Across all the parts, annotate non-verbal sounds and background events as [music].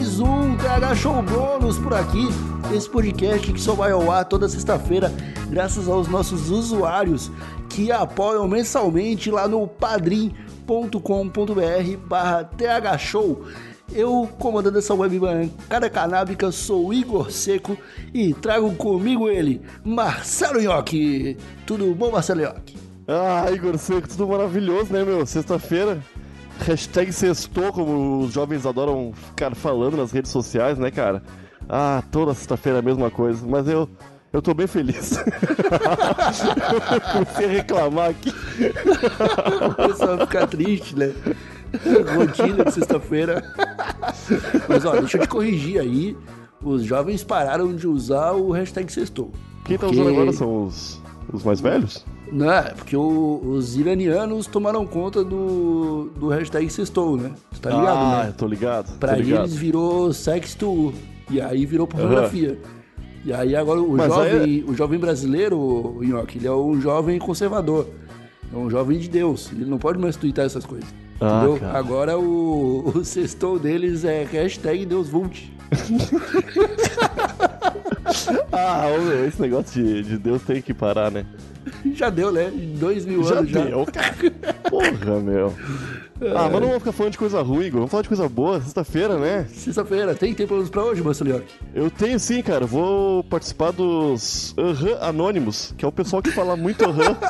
mais um TH Show Bônus por aqui. Esse podcast que só vai ao ar toda sexta-feira, graças aos nossos usuários que apoiam mensalmente lá no padrim.com.br barra thshow. Eu, comandando essa web bancada canábica, sou Igor Seco e trago comigo ele, Marcelo Nhoque. Tudo bom, Marcelo Nhoque? Ah, Igor Seco, tudo maravilhoso, né, meu? Sexta-feira, hashtag sextou, como os jovens adoram ficar falando nas redes sociais, né, cara? Ah, toda sexta-feira é a mesma coisa, mas eu, eu tô bem feliz. [laughs] Comecei a reclamar aqui. O pessoal ficar triste, né? Rotina de sexta-feira. Mas ó, deixa eu te corrigir aí. Os jovens pararam de usar o hashtag sextou. Quem tá Porque- usando agora são os, os mais velhos? Não, é porque o- os iranianos tomaram conta do, do hashtag sextou, né? Você tá ligado, ah, né? eu tô ligado. Pra tô ligado. eles virou sexto e aí virou pornografia. E aí agora o Mas jovem, o jovem brasileiro, o Nhoque, ele é um jovem conservador. É um jovem de Deus. Ele não pode mais twittar essas coisas. Ah, entendeu? cara. Agora o, o [laughs] sextou deles é hashtag Deus Vult. [laughs] Ah, esse negócio de, de Deus tem que parar, né? [laughs] Já deu, né? Dois mil Já anos já. deu, cara. Porra, meu. Ah, mas não vamos ficar falando de coisa ruim, Igor. Vamos falar de coisa boa. Sexta-feira, né? Sexta-feira, tem tempo pra hoje, Marcelo? Eu tenho sim, cara. Vou participar dos Aham Anônimos, que é o pessoal que fala muito aham. [laughs]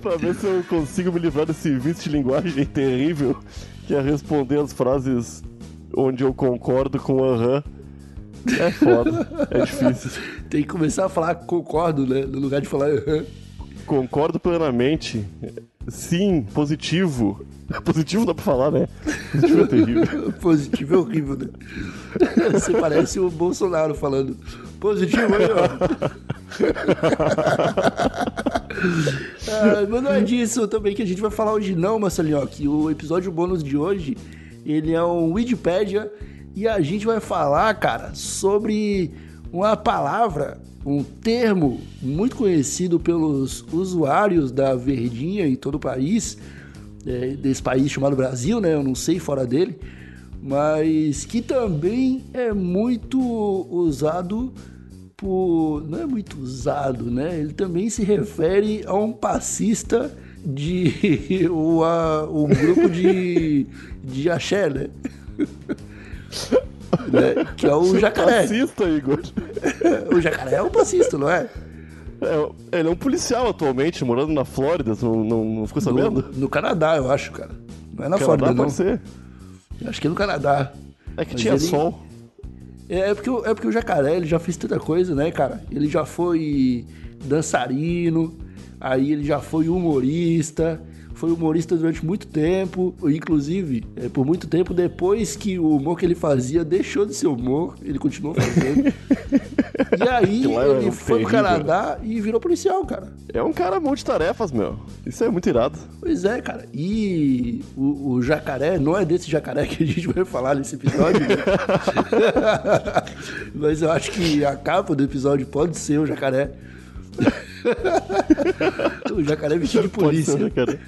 pra ver se eu consigo me livrar desse vício de linguagem terrível que é responder as frases onde eu concordo com aham. É foda, é difícil. Tem que começar a falar concordo, né? No lugar de falar. Concordo plenamente. Sim, positivo. [laughs] Positivo dá pra falar, né? Positivo é terrível. [laughs] Positivo é horrível, né? [laughs] Você parece o Bolsonaro falando. Positivo aí, ó. Ah, mas não é disso também que a gente vai falar hoje não, Marcelinho, que o episódio bônus de hoje, ele é um Wikipedia e a gente vai falar, cara, sobre uma palavra, um termo muito conhecido pelos usuários da Verdinha em todo o país, é, desse país chamado Brasil, né? Eu não sei fora dele, mas que também é muito usado por. Não é muito usado, né? Ele também se refere a um passista de. o, a, o grupo de. de axé, né? [laughs] [laughs] Né? Que é o jacaré. Assista, Igor. [laughs] O jacaré é um passista, não é? É, ele é um policial atualmente, morando na Flórida, você não, não, não ficou sabendo? No, no Canadá, eu acho, cara. Não é na Canadá Flórida, não. ser. Acho que é no Canadá. É que Mas tinha ele- sol. É, é porque, o- é porque o jacaré ele já fez tanta coisa, né, cara? Ele já foi dançarino, aí ele já foi humorista, foi humorista durante muito tempo, inclusive, é, por muito tempo depois que o humor que ele fazia deixou de ser humor, ele continuou fazendo. [laughs] e aí lá é ele um foi pro terrível. Canadá e virou policial, cara. É um cara multitarefas, meu. Isso é muito irado. Pois é, cara. E o, o jacaré, não é desse jacaré que a gente vai falar nesse episódio, né? [laughs] Mas eu acho que a capa do episódio pode ser o jacaré. [laughs] o jacaré vestido de Pode ser, polícia.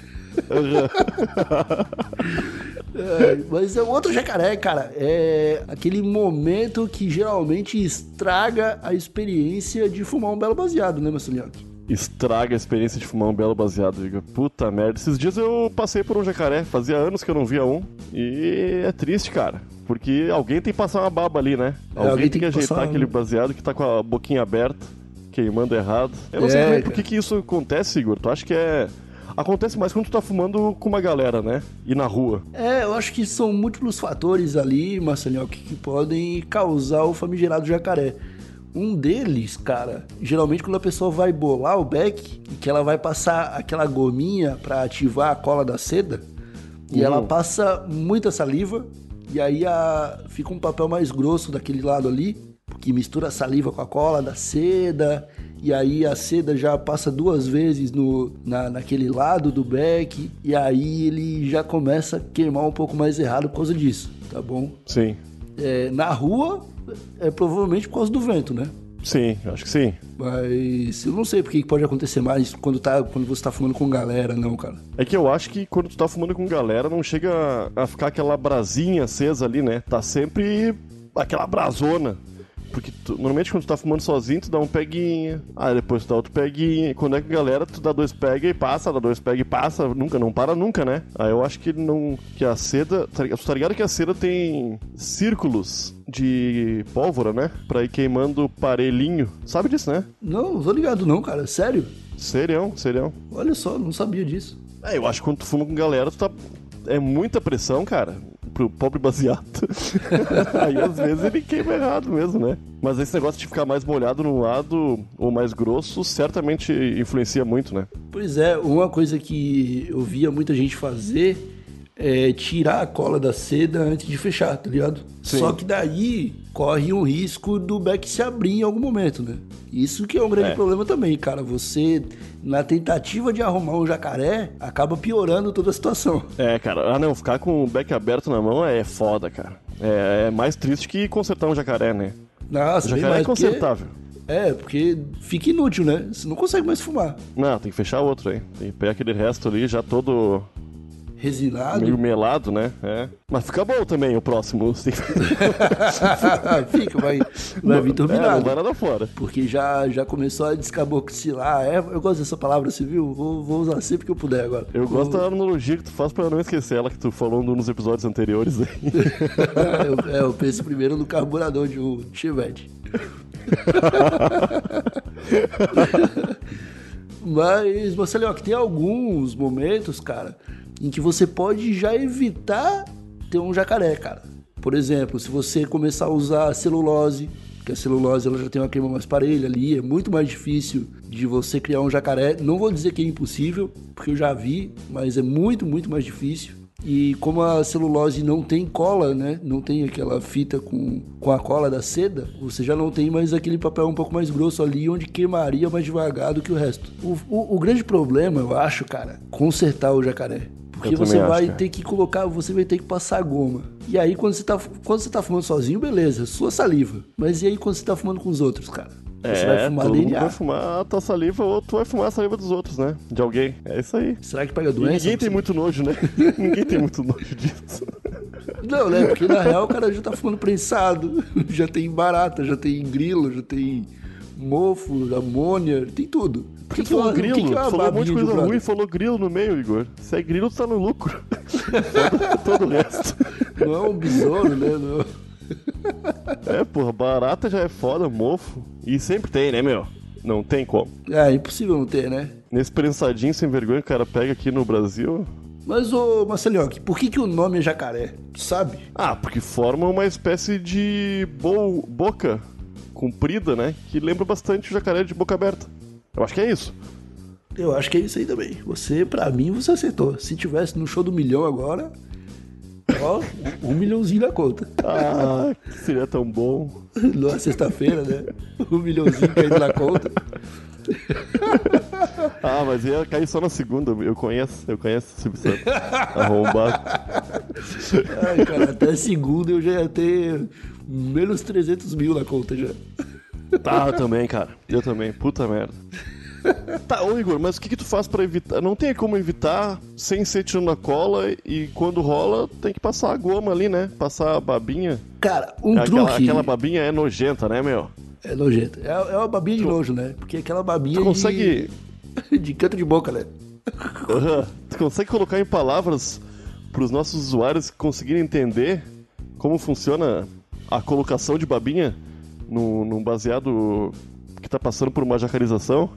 É, mas é outro jacaré, cara. É aquele momento que geralmente estraga a experiência de fumar um belo baseado, né, Marcelinho? Estraga a experiência de fumar um belo baseado, Igor. Puta merda. Esses dias eu passei por um jacaré. Fazia anos que eu não via um. E é triste, cara. Porque alguém tem que passar uma baba ali, né? alguém, alguém tem que que ajeitar passar- aquele baseado que tá com a boquinha aberta, queimando errado. Eu não sei É, também por que, que isso acontece, Igor. Tu acha que é. Acontece mais quando tu tá fumando com uma galera, né? E na rua. É, eu acho que são múltiplos fatores ali, Marcelinho, que, que podem causar o famigerado jacaré. Um deles, cara, geralmente quando a pessoa vai bolar o beck, e que ela vai passar aquela gominha pra ativar a cola da seda, e Uhum. ela passa muita saliva, e aí a- fica um papel mais grosso daquele lado ali, que mistura a saliva com a cola da seda, e aí a seda já passa duas vezes no, na, naquele lado do beck, e aí ele já começa a queimar um pouco mais errado por causa disso, tá bom? Sim. É, na rua, é provavelmente por causa do vento, né? Sim, acho que sim. Mas eu não sei porque que pode acontecer mais quando, tá, quando você tá fumando com galera, não, cara. É que eu acho que quando tu tá fumando com galera, não chega a ficar aquela brasinha acesa ali, né? Tá sempre aquela brasona. Porque tu, normalmente quando tu tá fumando sozinho, tu dá um peguinha, aí depois tu dá outro peguinha. E quando é com galera, tu dá dois pega e passa, dá dois pega e passa, nunca, não para nunca, né? Aí eu acho que não. que a seda. Tá, tu tá ligado que a seda tem círculos de pólvora, né? Pra ir queimando parelhinho. Sabe disso, né? Não, não tô ligado não, cara. Sério? Serião, serião. Olha só, não sabia disso. É, eu acho que quando tu fuma com galera, tu tá. É muita pressão, cara, pro pobre baseado. [laughs] Aí às vezes ele queima errado mesmo, né? Mas esse negócio de ficar mais molhado num lado ou mais grosso certamente influencia muito, né? Pois é, uma coisa que eu via muita gente fazer é tirar a cola da seda antes de fechar, tá ligado? Sim. Só que daí corre um risco do beck se abrir em algum momento, né? Isso que é um grande É. problema também, cara. Você, na tentativa de arrumar um jacaré, acaba piorando toda a situação. É, cara. Ah, não, ficar com o beck aberto na mão é foda, cara. É, é mais triste que consertar um jacaré, né? Nossa, O jacaré é consertável. É, porque fica inútil, né? Você não consegue mais fumar. Não, tem que fechar outro aí. Tem que pegar aquele resto ali já todo Resinado. meio melado, né? É. Mas fica bom também o próximo. [laughs] Fica, vai, vai vir É, não turbinado. vai nada fora. Porque já, já começou a descaboxilar. É, eu gosto dessa palavra, você viu? Vou, vou usar sempre que eu puder agora. Eu Vou- gosto da analogia que tu faz pra não esquecer ela que tu falou num dos episódios anteriores aí. [laughs] eu, é, eu penso primeiro no carburador de um Chevette. [laughs] Mas, Marcelinho, que tem alguns momentos, cara, em que você pode já evitar ter um jacaré, cara. Por exemplo, se você começar a usar celulose, que a celulose ela já tem uma queima mais parelha ali, é muito mais difícil de você criar um jacaré. Não vou dizer que é impossível, porque eu já vi, mas é muito, muito mais difícil. E como a celulose não tem cola, né? Não tem aquela fita com, com a cola da seda, você já não tem mais aquele papel um pouco mais grosso ali, onde queimaria mais devagar do que o resto. O, o, o grande problema, eu acho, cara, consertar o jacaré. Porque você acho, vai cara. ter que colocar, você vai ter que passar goma. E aí, quando você tá, quando você tá fumando sozinho, beleza, sua saliva. Mas e aí quando você tá fumando com os outros, cara? Você vai é, fumar todo mundo DNA. vai fumar a tua saliva ou tu vai fumar a saliva dos outros, né? De alguém. É isso aí. Será que pega E doença? ninguém tem muito nojo, né? [laughs] ninguém tem muito nojo disso. Não, né? Porque na real o cara já tá fumando prensado, [laughs] já tem barata, já tem grilo, já tem mofo, amônia, tem tudo. Por que, que, falou uma- o que grilo, que é falou um monte de coisa ruim, falou grilo no meio, Igor. Se é grilo, tu tá no lucro. [laughs] Todo o resto. Não é um besouro, né? Não. É, porra, barata já é foda, mofo. E sempre tem, né, meu? Não tem como. É, impossível não ter, né? Nesse prensadinho sem vergonha que o cara pega aqui no Brasil. Mas, ô Marcelinho, por que, que o nome é jacaré? Tu sabe? Ah, porque forma uma espécie de bo boca comprida, né? Que lembra bastante o jacaré de boca aberta. Eu acho que é isso. Eu acho que é isso aí também. Você, pra mim, você acertou. Se tivesse no show do milhão agora, ó, um milhãozinho na conta. Ah, seria tão bom. [laughs] Na sexta-feira, né? Um milhãozinho caindo na conta. [laughs] Ah, mas ia cair só na segunda. Eu conheço, eu conheço o Silvio Santos. Arrombado. Ai, cara, até segunda eu já ia ter menos 300 mil na conta já. Tá, eu também, cara. Eu também. Puta merda. Tá, ô Igor, mas o que, que tu faz pra evitar? Não tem como evitar sem ser tirando a cola e quando rola tem que passar a goma ali, né? Passar a babinha. Cara, um aquela, truque. aquela babinha é nojenta, né, meu? É nojento. É, é uma babinha de nojo, né? Porque aquela babinha Tu consegue. de... [laughs] de canto de boca, né? Aham. Tu consegue colocar em palavras pros nossos usuários conseguirem entender como funciona a colocação de babinha num, num baseado que tá passando por uma jacarização?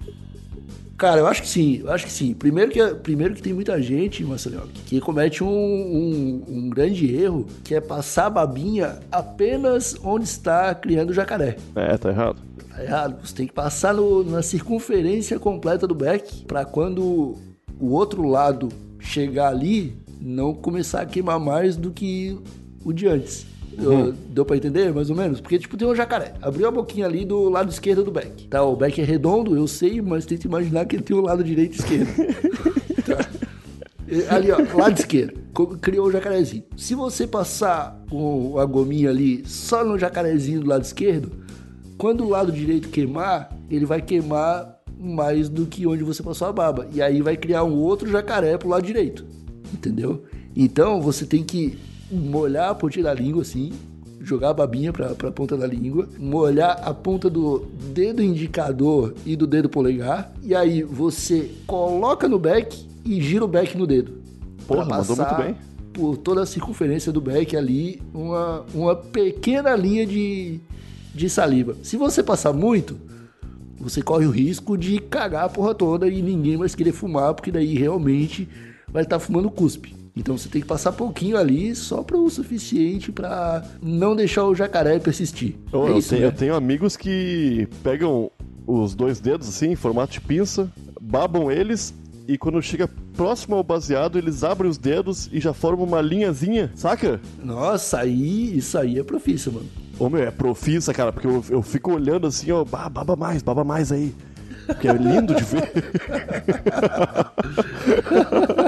Cara, eu acho que sim, eu acho que sim. Primeiro que, primeiro que tem muita gente, Marcelinho, que comete um, um, um grande erro, que é passar a babinha apenas onde está criando o jacaré. É, tá errado. Tá errado. Você tem que passar no- na circunferência completa do beck para quando o outro lado chegar ali, não começar a queimar mais do que o de antes. Eu- Deu pra entender, mais ou menos? Porque, tipo, tem um jacaré. Abriu a boquinha ali do lado esquerdo do beck. Tá, o beck é redondo, eu sei, mas tenta imaginar que ele tem o lado direito e esquerdo. [laughs] tá? Ali, ó, lado esquerdo. Criou o jacarezinho. Se você passar com a gominha ali só no jacarezinho do lado esquerdo, quando o lado direito queimar, ele vai queimar mais do que onde você passou a baba. E aí vai criar um outro jacaré pro lado direito. Entendeu? Então você tem que molhar a pontinha da língua assim, jogar a babinha pra, pra ponta da língua, molhar a ponta do dedo indicador e do dedo polegar, e aí você coloca no beck e gira o beck no dedo. Porra, mandou muito bem. Por toda a circunferência do beck ali, uma, uma pequena linha de, de saliva. Se você passar muito, você corre o risco de cagar a porra toda e ninguém mais querer fumar, porque daí realmente vai estar fumando cuspe. Então você tem que passar pouquinho ali, só para o suficiente para não deixar o jacaré persistir. É eu, isso, tenho, né? eu tenho amigos que pegam os dois dedos assim, em formato de pinça, babam eles e quando chega próximo ao baseado, eles abrem os dedos e já formam uma linhazinha, saca? Nossa, aí, isso aí é profício, mano. Ô meu, é profissa, cara, porque eu, eu fico olhando assim, ó, "Bah, baba mais, baba mais aí. Porque é lindo de ver. [laughs]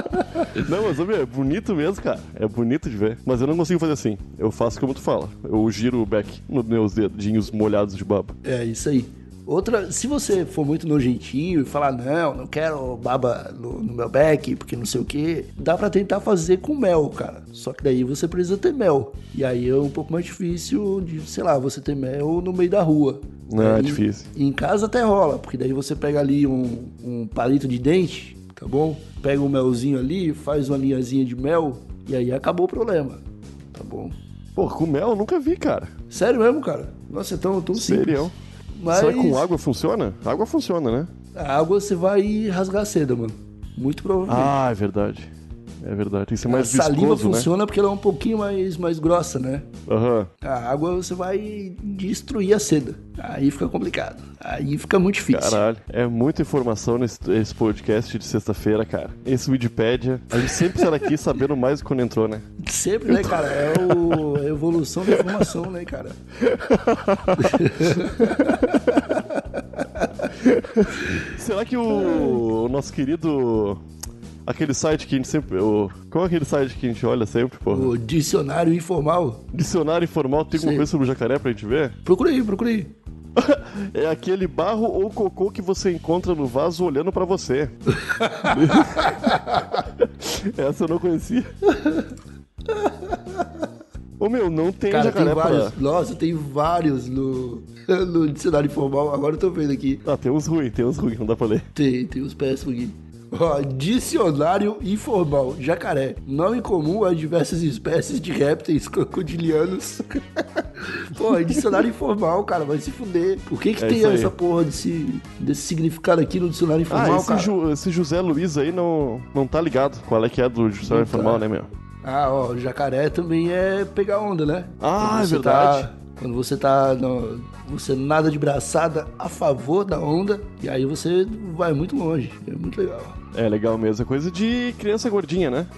Não, mas meu, é bonito mesmo, cara. É bonito de ver. Mas eu não consigo fazer assim. Eu faço como tu fala. Eu giro o back nos meus dedinhos molhados de baba. É isso aí. Outra, se você for muito nojentinho e falar, não, não quero baba no, no meu beck, porque não sei o que, dá pra tentar fazer com mel, cara. Só que daí você precisa ter mel. E aí é um pouco mais difícil de, sei lá, você ter mel no meio da rua. Não, é Aí, difícil. Em casa até rola, porque daí você pega ali um, um palito de dente, tá bom? Pega um melzinho ali, faz uma linhazinha de mel, e aí acabou o problema, tá bom? Pô, com mel eu nunca vi, cara. Sério mesmo, cara? Nossa, é tão, tão simples. Serião. Mas Será que com água funciona? Água funciona, né? a água você vai rasgar a seda, mano. Muito provavelmente. Ah, é verdade. É verdade. Tem que ser a mais saliva viscoso, né? funciona porque ela é um pouquinho mais, mais grossa, né? Aham. A água você vai destruir a seda. Aí fica complicado. Aí fica muito difícil. Caralho, é muita informação nesse esse podcast de sexta-feira, cara. Esse Wikipedia, a gente sempre sai daqui [laughs] sabendo mais do quando entrou, né? Sempre, né, cara? É o- a evolução da informação, né, cara? [laughs] Será que o, o nosso querido. Aquele site que a gente sempre. O, qual é aquele site que a gente olha sempre, porra? O dicionário informal. Dicionário informal tem alguma Sim. coisa sobre o jacaré pra gente ver? Procura aí, procura aí. [laughs] É aquele barro ou cocô que você encontra no vaso olhando pra você. [laughs] Essa eu não conhecia. Ô meu, não tem Cara, tem jacaré vários. pra. Nossa, tem vários no, [laughs] no dicionário informal. Agora eu tô vendo aqui. Ah, tem uns ruins, tem uns ruins, não dá pra ler. Tem, tem os péssimos aqui. Ó, dicionário informal. Jacaré. Nome comum a diversas espécies de répteis crocodilianos. [laughs] Pô, dicionário informal, cara. Vai se fuder. Por que que É tem essa porra desse, desse significado aqui no dicionário Ah, informal, esse, cara? Ju- esse José Luiz aí não, não tá ligado. Qual é que é do dicionário tá. informal, né, meu? Ah, ó, jacaré também é pegar onda, né? Ah, é você verdade. tá- quando você tá. No, você nada de braçada a favor da onda, e aí você vai muito longe. É muito legal. É legal mesmo, é coisa de criança gordinha, né? [laughs]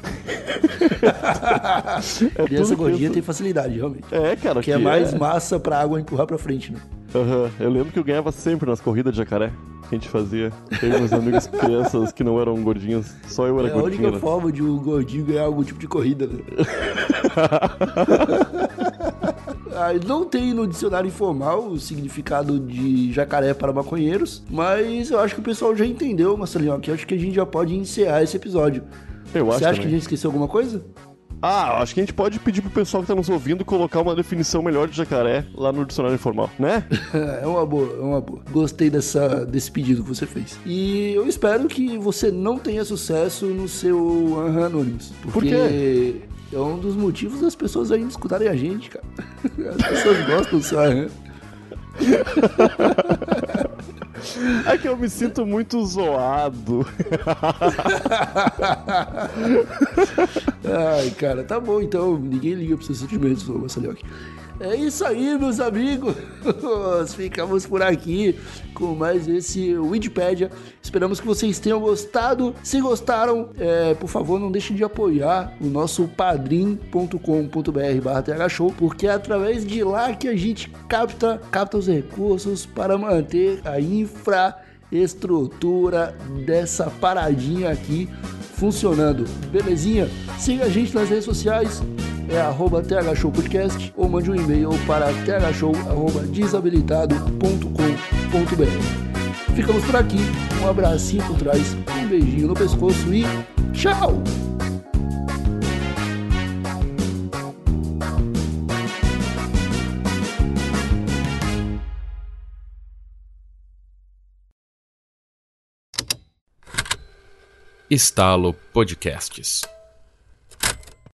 É Criança gordinha tem facilidade, realmente. É, cara, Que é mais massa pra água empurrar pra frente, né? Aham, Eu lembro que eu ganhava sempre nas corridas de jacaré que a gente fazia. Teve meus amigos [laughs] crianças que não eram gordinhos, só eu era É a gordinho. única né? forma de um gordinho ganhar algum tipo de corrida, né? [laughs] Não tem no dicionário informal o significado de jacaré para maconheiros, mas eu acho que o pessoal já entendeu, Marcelinho, que eu acho que a gente já pode encerrar esse episódio. Eu acho Você acha que a também. gente esqueceu alguma coisa? Ah, acho que a gente pode pedir pro pessoal que tá nos ouvindo colocar uma definição melhor de jacaré lá no dicionário informal, né? [laughs] É uma boa, é uma boa. Gostei dessa, desse pedido que você fez. E eu espero que você não tenha sucesso no seu Anonymous. Porque Por quê? É um dos motivos das pessoas ainda escutarem a gente, cara. [laughs] As pessoas gostam do seu Aham. É que eu me sinto muito zoado. [laughs] Ai, cara, tá bom então. Ninguém liga pros seus sentimentos, ô Marcelinho. É isso aí, meus amigos. [laughs] Ficamos por aqui com mais esse Wikipedia. Esperamos que vocês tenham gostado. Se gostaram, é, por favor, não deixem de apoiar o nosso padrim.com.br thshow, porque é através de lá que a gente capta, capta os recursos para manter a infraestrutura dessa paradinha aqui funcionando. Belezinha? Siga a gente nas redes sociais. é arroba thshowpodcast ou mande um e-mail para thshow.desabilitado.com.br. Ficamos por aqui, um abracinho por trás, um beijinho no pescoço e tchau! Estalo Podcasts.